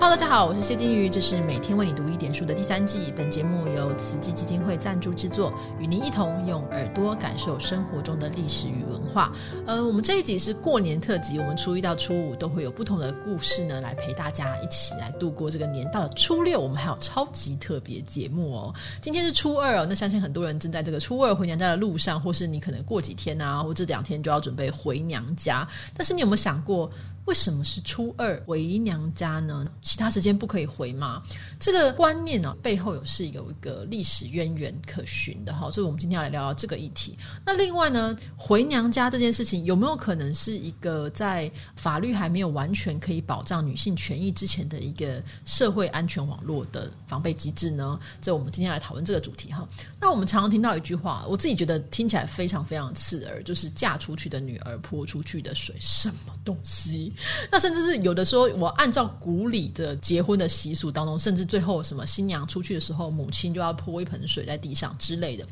Hello，大家好，我是谢金鱼，这是每天为你读一点书的第三季。本节目由慈济基金会赞助制作，与您一同用耳朵感受生活中的历史与文化。呃，我们这一集是过年特辑，我们初一到初五都会有不同的故事呢，来陪大家一起来度过这个年。到了初六，我们还有超级特别节目哦。今天是初二哦，那相信很多人正在这个初二回娘家的路上，或是你可能过几天啊，或这两天就要准备回娘家。但是你有没有想过？为什么是初二回娘家呢？其他时间不可以回吗？这个观念呢，背后有是有一个历史渊源可循的哈。所以我们今天要来聊聊这个议题。那另外呢，回娘家这件事情有没有可能是一个在法律还没有完全可以保障女性权益之前的一个社会安全网络的防备机制呢？这我们今天来讨论这个主题哈。那我们常常听到一句话，我自己觉得听起来非常非常刺耳，就是嫁出去的女儿泼出去的水，什么东西？那甚至是有的时候，我按照古礼的结婚的习俗当中，甚至最后什么新娘出去的时候，母亲就要泼一盆水在地上之类的。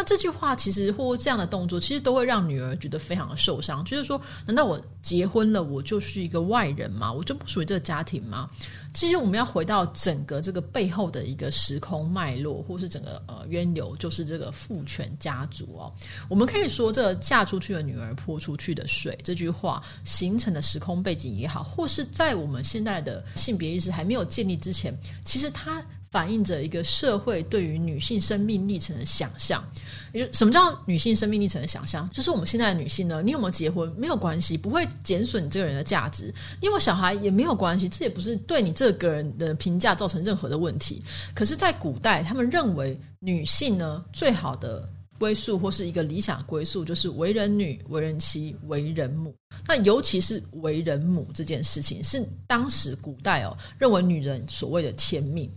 那这句话其实或这样的动作，其实都会让女儿觉得非常的受伤。就是说，难道我结婚了，我就是一个外人吗？我就不属于这个家庭吗？其实我们要回到整个这个背后的一个时空脉络，或是整个呃渊流，就是这个父权家族哦。我们可以说，这嫁出去的女儿泼出去的水这句话形成的时空背景也好，或是在我们现在的性别意识还没有建立之前，其实它。反映着一个社会对于女性生命历程的想象。就什么叫女性生命历程的想象？就是我们现在的女性呢，你有没有结婚没有关系，不会减损你这个人的价值；你有没有小孩也没有关系，这也不是对你这个人的评价造成任何的问题。可是，在古代，他们认为女性呢，最好的归宿或是一个理想归宿，就是为人女、为人妻、为人母。那尤其是为人母这件事情，是当时古代哦认为女人所谓的天命。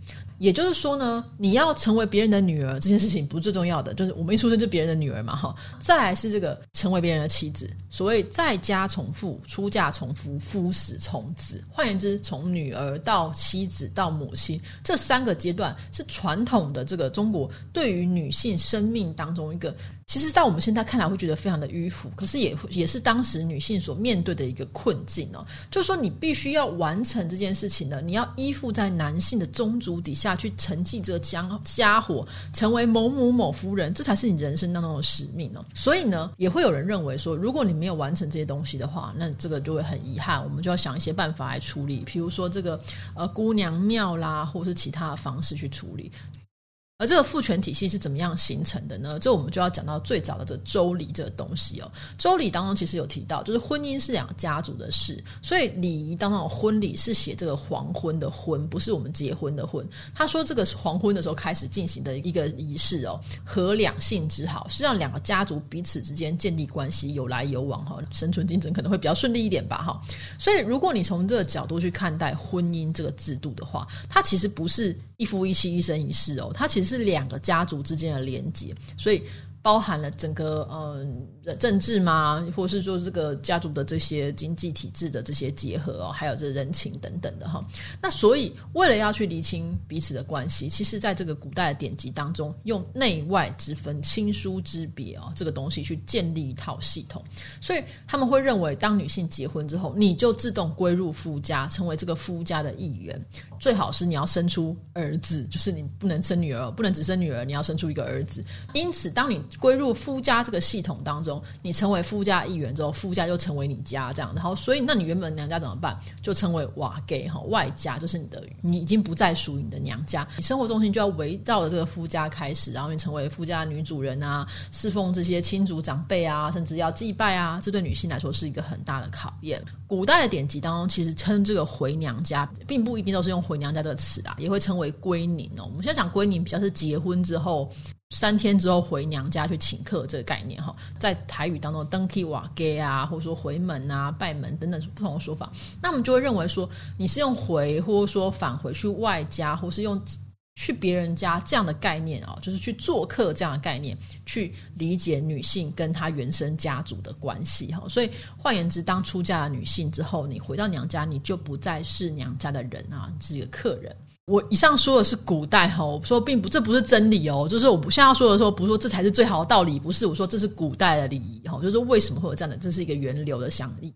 也就是说呢，你要成为别人的女儿这件事情不是最重要的，就是我们一出生就别人的女儿嘛，哈。再来是这个成为别人的妻子，所谓在家从父，出嫁从夫，夫死从子。换言之，从女儿到妻子到母亲这三个阶段，是传统的这个中国对于女性生命当中一个。其实，在我们现在看来会觉得非常的迂腐，可是也也是当时女性所面对的一个困境哦。就是说，你必须要完成这件事情呢，你要依附在男性的宗族底下去承继这家家伙，成为某某某夫人，这才是你人生当中的使命哦。所以呢，也会有人认为说，如果你没有完成这些东西的话，那这个就会很遗憾。我们就要想一些办法来处理，比如说这个呃姑娘庙啦，或是其他的方式去处理。而这个父权体系是怎么样形成的呢？这我们就要讲到最早的这周礼这个东西哦。周礼当中其实有提到，就是婚姻是两个家族的事，所以礼仪当中婚礼是写这个黄昏的婚，不是我们结婚的婚。他说这个是黄昏的时候开始进行的一个仪式哦，和两性之好，是让两个家族彼此之间建立关系，有来有往哈，生存竞争可能会比较顺利一点吧哈。所以如果你从这个角度去看待婚姻这个制度的话，它其实不是。一夫一妻一生一世哦，它其实是两个家族之间的连接，所以包含了整个嗯政治嘛，或是说这个家族的这些经济体制的这些结合哦，还有这人情等等的哈。那所以为了要去厘清彼此的关系，其实在这个古代的典籍当中，用内外之分、亲疏之别哦，这个东西去建立一套系统。所以他们会认为，当女性结婚之后，你就自动归入夫家，成为这个夫家的一员。最好是你要生出儿子，就是你不能生女儿，不能只生女儿，你要生出一个儿子。因此，当你归入夫家这个系统当中，你成为夫家一员之后，夫家就成为你家这样。然后，所以那你原本娘家怎么办？就成为瓦给哈外家，就是你的，你已经不再属于你的娘家。你生活中心就要围绕着这个夫家开始，然后你成为夫家女主人啊，侍奉这些亲族长辈啊，甚至要祭拜啊。这对女性来说是一个很大的考验。古代的典籍当中，其实称这个回娘家，并不一定都是用回。回娘家这个词啊，也会称为归宁哦。我们现在讲归宁，比较是结婚之后三天之后回娘家去请客这个概念哈。在台语当中，登基瓦给啊，或者说回门啊、拜门等等不同的说法。那我们就会认为说，你是用回，或者说返回去外家，或是用去别人家这样的概念哦，就是去做客这样的概念，去理解女性跟她原生家族的关系哈。所以换言之，当出嫁的女性之后，你回到娘家，你就不再是娘家的人啊，是一个客人。我以上说的是古代哈，我说并不这不是真理哦，就是我不现在说的时候，不是说这才是最好的道理，不是我说这是古代的礼仪哈，就是为什么会有这样的，这是一个源流的想力。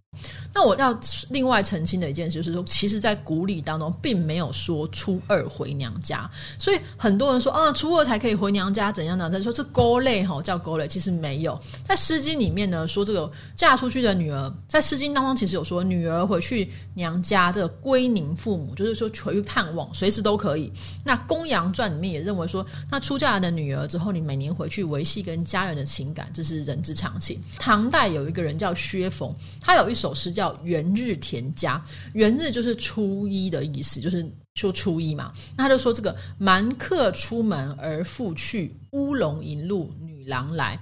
那我要另外澄清的一件事就是说，其实，在古礼当中，并没有说初二回娘家，所以很多人说啊，初二才可以回娘家，怎样呢？他说这勾类哈，叫勾类，其实没有，在《诗经》里面呢，说这个嫁出去的女儿，在《诗经》当中其实有说，女儿回去娘家，这个归宁父母，就是说回去探望，随时。都可以。那《公羊传》里面也认为说，那出嫁的女儿之后，你每年回去维系跟家人的情感，这是人之常情。唐代有一个人叫薛逢，他有一首诗叫《元日田家》，元日就是初一的意思，就是说初一嘛。那他就说这个蛮客出门而复去，乌龙迎路女郎来。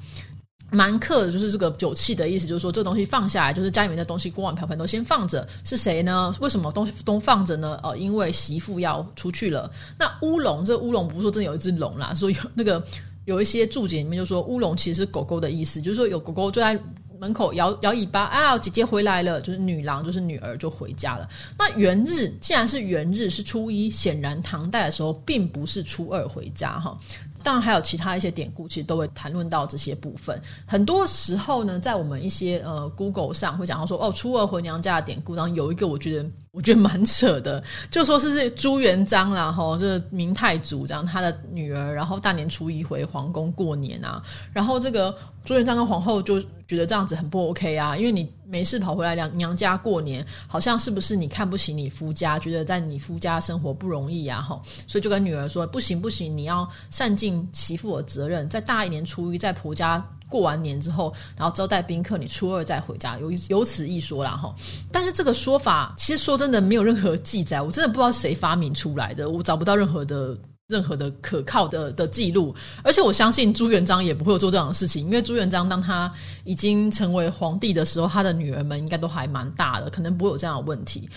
蛮客就是这个酒器的意思，就是说这东西放下来，就是家里面的东西，锅碗瓢盆都先放着。是谁呢？为什么东西都放着呢？哦，因为媳妇要出去了。那乌龙，这乌龙不是说真的有一只龙啦，说有那个有一些注解里面就说乌龙其实是狗狗的意思，就是说有狗狗就在门口摇摇尾巴啊，姐姐回来了，就是女郎，就是女儿就回家了。那元日既然是元日是初一，显然唐代的时候并不是初二回家哈。当然还有其他一些典故，其实都会谈论到这些部分。很多时候呢，在我们一些呃 Google 上会讲到说，哦，初二回娘家的典故，然后有一个我觉得我觉得蛮扯的，就说是朱元璋啦，哈，这明太祖这样他的女儿，然后大年初一回皇宫过年啊，然后这个朱元璋跟皇后就觉得这样子很不 OK 啊，因为你没事跑回来娘娘家过年，好像是不是你看不起你夫家，觉得在你夫家生活不容易啊，哈，所以就跟女儿说，不行不行，你要善尽。媳妇的责任，在大一年初一在婆家过完年之后，然后招待宾客，你初二再回家，有有此一说啦哈。但是这个说法，其实说真的没有任何记载，我真的不知道谁发明出来的，我找不到任何的任何的可靠的的记录。而且我相信朱元璋也不会有做这样的事情，因为朱元璋当他已经成为皇帝的时候，他的女儿们应该都还蛮大的，可能不会有这样的问题。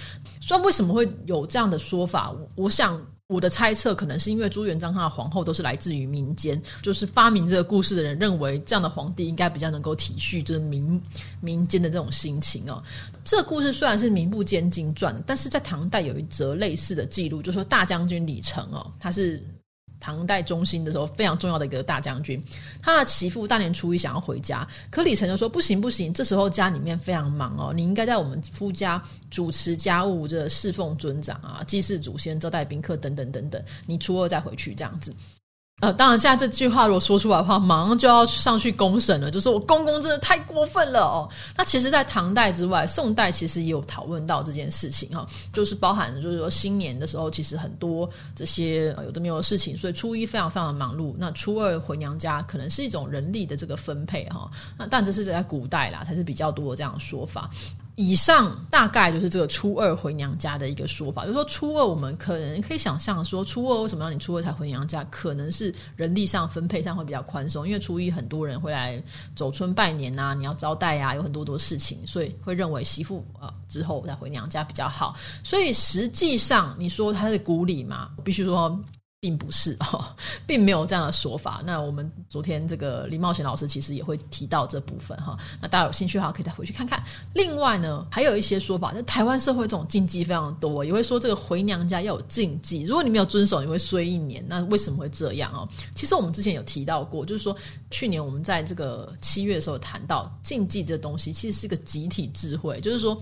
所以为什么会有这样的说法？我想。我的猜测可能是因为朱元璋他的皇后都是来自于民间，就是发明这个故事的人认为这样的皇帝应该比较能够体恤就是民民间的这种心情哦。这个故事虽然是名不见经传，但是在唐代有一则类似的记录，就说大将军李成哦，他是。唐代中兴的时候，非常重要的一个大将军，他的媳妇大年初一想要回家，可李晨就说不行不行，这时候家里面非常忙哦，你应该在我们夫家主持家务，这侍奉尊长啊，祭祀祖先，招待宾客等等等等，你初二再回去这样子。呃，当然，现在这句话如果说出来的话，马上就要上去公审了。就说我公公真的太过分了哦。那其实，在唐代之外，宋代其实也有讨论到这件事情哈，就是包含就是说新年的时候，其实很多这些有的没有的事情，所以初一非常非常的忙碌。那初二回娘家，可能是一种人力的这个分配哈。那但这是在古代啦，才是比较多这样的说法。以上大概就是这个初二回娘家的一个说法，就是说初二我们可能可以想象说，初二为什么要你初二才回娘家？可能是人力上分配上会比较宽松，因为初一很多人会来走村拜年呐，你要招待呀，有很多多事情，所以会认为媳妇呃之后再回娘家比较好。所以实际上你说他是古礼嘛，必须说。并不是哈，并没有这样的说法。那我们昨天这个李茂贤老师其实也会提到这部分哈。那大家有兴趣的话，可以再回去看看。另外呢，还有一些说法，在台湾社会这种禁忌非常多，也会说这个回娘家要有禁忌，如果你没有遵守，你会衰一年。那为什么会这样哦？其实我们之前有提到过，就是说去年我们在这个七月的时候谈到禁忌这东西，其实是一个集体智慧，就是说。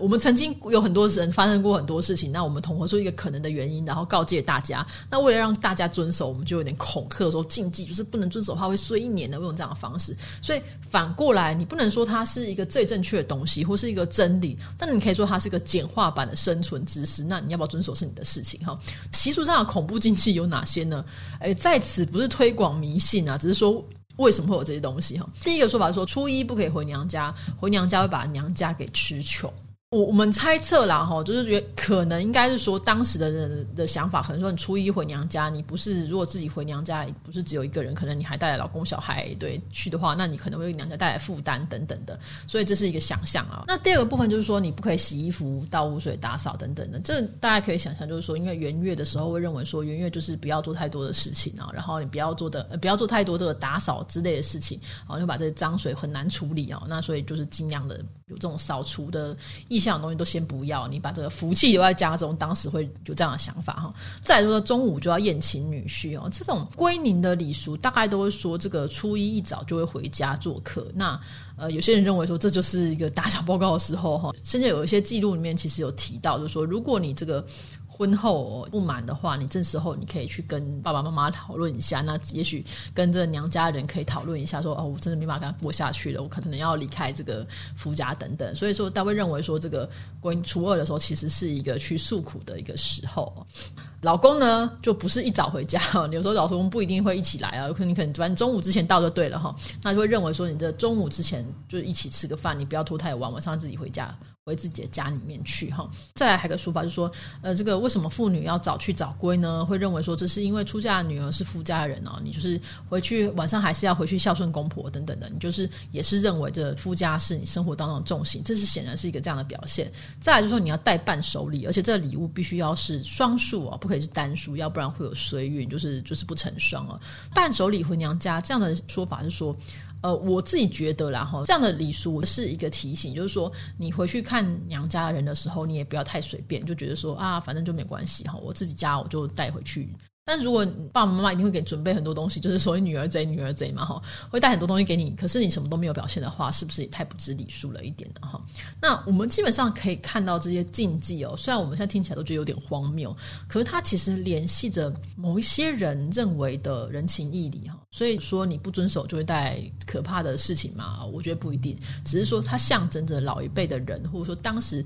我们曾经有很多人发生过很多事情，那我们统合出一个可能的原因，然后告诫大家。那为了让大家遵守，我们就有点恐吓说禁忌，就是不能遵守的话会衰一年的，用这样的方式。所以反过来，你不能说它是一个最正确的东西，或是一个真理，但你可以说它是一个简化版的生存知识。那你要不要遵守是你的事情哈。习俗上的恐怖禁忌有哪些呢？诶，在此不是推广迷信啊，只是说为什么会有这些东西哈。第一个说法是说，初一不可以回娘家，回娘家会把娘家给吃穷。我我们猜测啦，哈，就是觉得可能应该是说，当时的人的想法，可能说你初一回娘家，你不是如果自己回娘家，不是只有一个人，可能你还带着老公小孩对去的话，那你可能会给娘家带来负担等等的，所以这是一个想象啊。那第二个部分就是说，你不可以洗衣服、倒污水、打扫等等的，这大家可以想象，就是说，因为元月的时候会认为说，元月就是不要做太多的事情啊，然后你不要做的不要做太多这个打扫之类的事情，然后就把这些脏水很难处理啊，那所以就是尽量的有这种扫除的意。向的东西都先不要，你把这个福气留在家中，当时会有这样的想法哈。再说中午就要宴请女婿哦，这种归宁的礼俗大概都会说这个初一一早就会回家做客。那呃，有些人认为说这就是一个打小报告的时候哈，甚至有一些记录里面其实有提到，就是说如果你这个。婚后不满的话，你这时候你可以去跟爸爸妈妈讨论一下。那也许跟这娘家人可以讨论一下，说哦，我真的没办法跟他过下去了，我可能要离开这个夫家等等。所以说，他会认为说，这个关初二的时候，其实是一个去诉苦的一个时候。老公呢，就不是一早回家，有时候老公不一定会一起来啊，有可能你可能反正中午之前到就对了哈。那就会认为说，你这中午之前就一起吃个饭，你不要拖太晚，晚上自己回家。回自己的家里面去哈，再来还有个说法，就是说，呃，这个为什么妇女要早去早归呢？会认为说，这是因为出嫁的女儿是夫家人哦，你就是回去晚上还是要回去孝顺公婆等等的，你就是也是认为这夫家是你生活当中的重心，这是显然是一个这样的表现。再来就是说，你要带伴手礼，而且这个礼物必须要是双数哦，不可是单数，要不然会有衰运，就是就是不成双哦。伴手礼回娘家这样的说法是说。呃，我自己觉得然后，这样的礼俗是一个提醒，就是说你回去看娘家人的时候，你也不要太随便，就觉得说啊，反正就没关系哈，我自己家我就带回去。但如果爸爸妈妈一定会给准备很多东西，就是所谓女儿贼女儿贼嘛哈，会带很多东西给你。可是你什么都没有表现的话，是不是也太不知礼数了一点呢哈？那我们基本上可以看到这些禁忌哦，虽然我们现在听起来都觉得有点荒谬，可是它其实联系着某一些人认为的人情义理哈。所以说你不遵守就会带来可怕的事情嘛？我觉得不一定，只是说它象征着老一辈的人，或者说当时。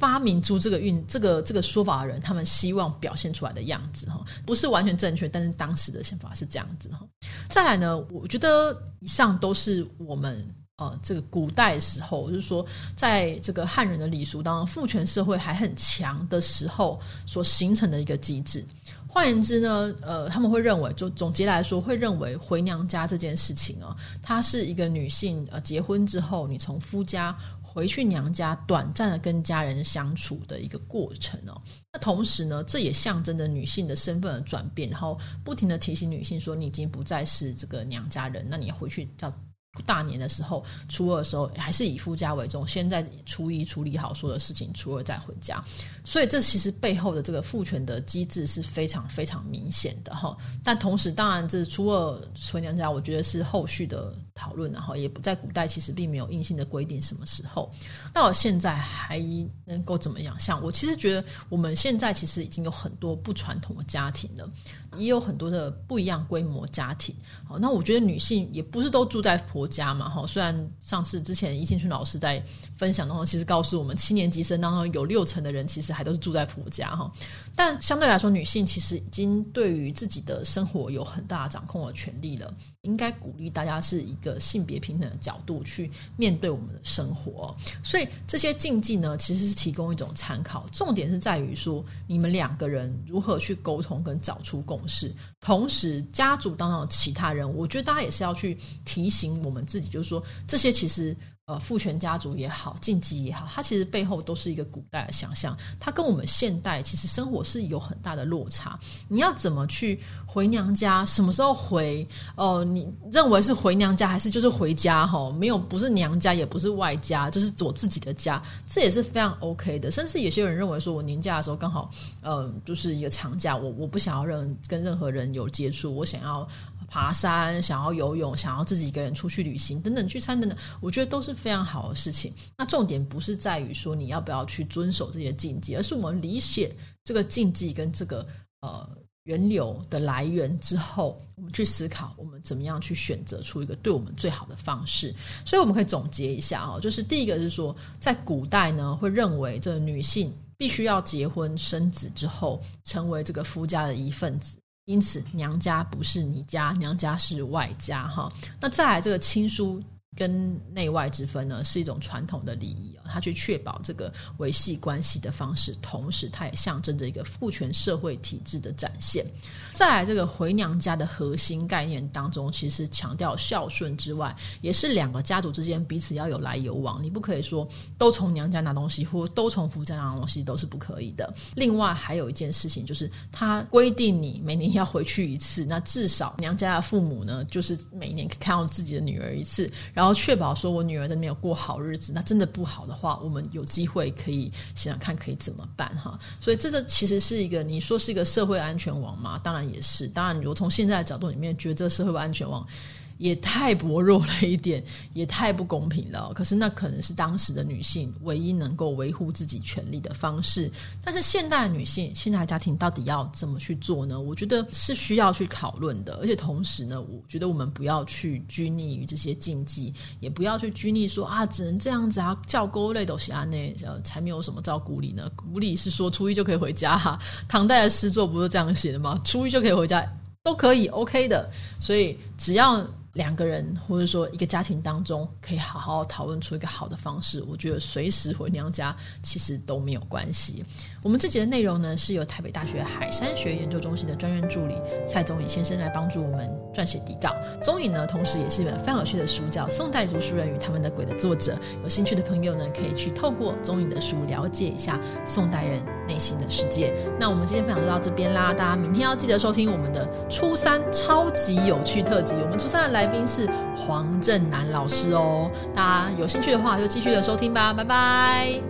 发明出这个运这个这个说法的人，他们希望表现出来的样子哈，不是完全正确，但是当时的想法是这样子哈。再来呢，我觉得以上都是我们呃这个古代时候，就是说在这个汉人的礼俗当中，父权社会还很强的时候所形成的一个机制。换言之呢，呃，他们会认为，就总结来说，会认为回娘家这件事情啊，它是一个女性呃结婚之后，你从夫家。回去娘家短暂的跟家人相处的一个过程哦，那同时呢，这也象征着女性的身份的转变，然后不停的提醒女性说，你已经不再是这个娘家人，那你回去要。大年的时候，初二的时候还是以夫家为重，现在初一处理好所有的事情，初二再回家。所以这其实背后的这个父权的机制是非常非常明显的哈。但同时，当然这初二回娘家，我觉得是后续的讨论，然后也不在古代，其实并没有硬性的规定什么时候。那我现在还能够怎么样？像我其实觉得，我们现在其实已经有很多不传统的家庭了。也有很多的不一样规模家庭，好，那我觉得女性也不是都住在婆家嘛，哈。虽然上次之前易庆春老师在分享当中，其实告诉我们七年级生当中有六成的人其实还都是住在婆家，哈。但相对来说，女性其实已经对于自己的生活有很大掌控的权利了。应该鼓励大家是一个性别平等的角度去面对我们的生活。所以这些禁忌呢，其实是提供一种参考，重点是在于说你们两个人如何去沟通跟找出共。识，同时家族当中的其他人，我觉得大家也是要去提醒我们自己，就是说这些其实。呃，父权家族也好，禁忌也好，它其实背后都是一个古代的想象，它跟我们现代其实生活是有很大的落差。你要怎么去回娘家？什么时候回？哦，你认为是回娘家，还是就是回家？哈，没有，不是娘家，也不是外家，就是我自己的家，这也是非常 OK 的。甚至有些人认为说，我年假的时候刚好，呃，就是一个长假，我我不想要任跟任何人有接触，我想要。爬山，想要游泳，想要自己一个人出去旅行，等等聚餐等等，我觉得都是非常好的事情。那重点不是在于说你要不要去遵守这些禁忌，而是我们理解这个禁忌跟这个呃源流的来源之后，我们去思考我们怎么样去选择出一个对我们最好的方式。所以我们可以总结一下啊，就是第一个是说，在古代呢，会认为这个女性必须要结婚生子之后，成为这个夫家的一份子。因此，娘家不是你家，娘家是外家哈。那再来这个亲疏跟内外之分呢，是一种传统的礼仪啊，它去确保这个维系关系的方式，同时它也象征着一个父权社会体制的展现。在这个回娘家的核心概念当中，其实强调孝顺之外，也是两个家族之间彼此要有来有往。你不可以说都从娘家拿东西，或都从夫家拿东西，都是不可以的。另外还有一件事情，就是他规定你每年要回去一次，那至少娘家的父母呢，就是每年看到自己的女儿一次，然后要确保说我女儿在没有过好日子，那真的不好的话，我们有机会可以想想看可以怎么办哈。所以这个其实是一个你说是一个社会安全网吗？当然也是。当然，我从现在的角度里面觉得社会安全网。也太薄弱了一点，也太不公平了。可是那可能是当时的女性唯一能够维护自己权利的方式。但是现代女性、现代家庭到底要怎么去做呢？我觉得是需要去讨论的。而且同时呢，我觉得我们不要去拘泥于这些禁忌，也不要去拘泥说啊，只能这样子啊，叫勾类都是啊，那呃才没有什么照顾礼呢。古礼是说初一就可以回家哈，唐代的诗作不是这样写的吗？初一就可以回家，都可以 OK 的。所以只要。两个人，或者说一个家庭当中，可以好好讨论出一个好的方式。我觉得随时回娘家其实都没有关系。我们这集的内容呢，是由台北大学海山学研究中心的专任助理蔡宗颖先生来帮助我们撰写底稿。宗颖呢，同时也是一本非常有趣的书，叫《宋代读书人与他们的鬼》的作者。有兴趣的朋友呢，可以去透过宗颖的书了解一下宋代人内心的世界。那我们今天分享就到这边啦，大家明天要记得收听我们的初三超级有趣特辑。我们初三的来。来宾是黄正南老师哦，大家有兴趣的话就继续的收听吧，拜拜。